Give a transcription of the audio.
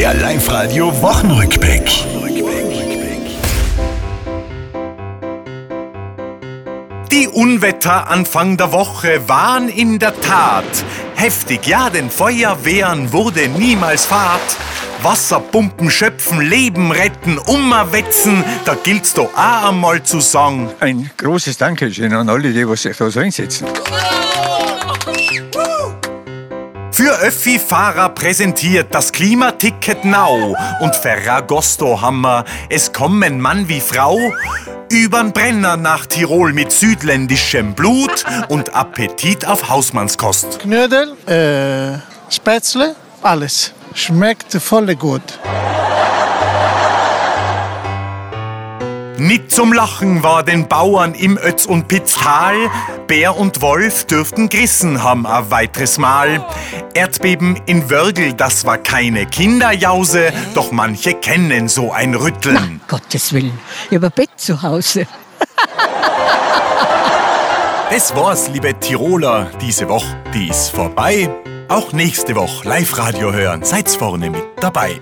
Der Live-Radio Wochenrückblick. Die Unwetter Anfang der Woche waren in der Tat heftig. Ja, den Feuerwehren wurde niemals Fahrt. Wasserpumpen schöpfen, Leben retten, umwetzen, da gilt's doch auch einmal zu sagen. Ein großes Dankeschön an alle, die was sich da so einsetzen. Für Öffi-Fahrer präsentiert das Klimaticket Now und Ferragosto Hammer. Es kommen Mann wie Frau übern Brenner nach Tirol mit südländischem Blut und Appetit auf Hausmannskost. Knödel, äh, Spätzle, alles. Schmeckt voll gut. Nicht zum Lachen war den Bauern im Ötz und Pitztal. Bär und Wolf dürften gerissen haben ein weiteres Mal. Erdbeben in Wörgl, das war keine Kinderjause, doch manche kennen so ein Rütteln. Gottes Willen, ein Bett zu Hause. Das war's, liebe Tiroler, diese Woche, die ist vorbei. Auch nächste Woche Live-Radio hören, seid's vorne mit dabei.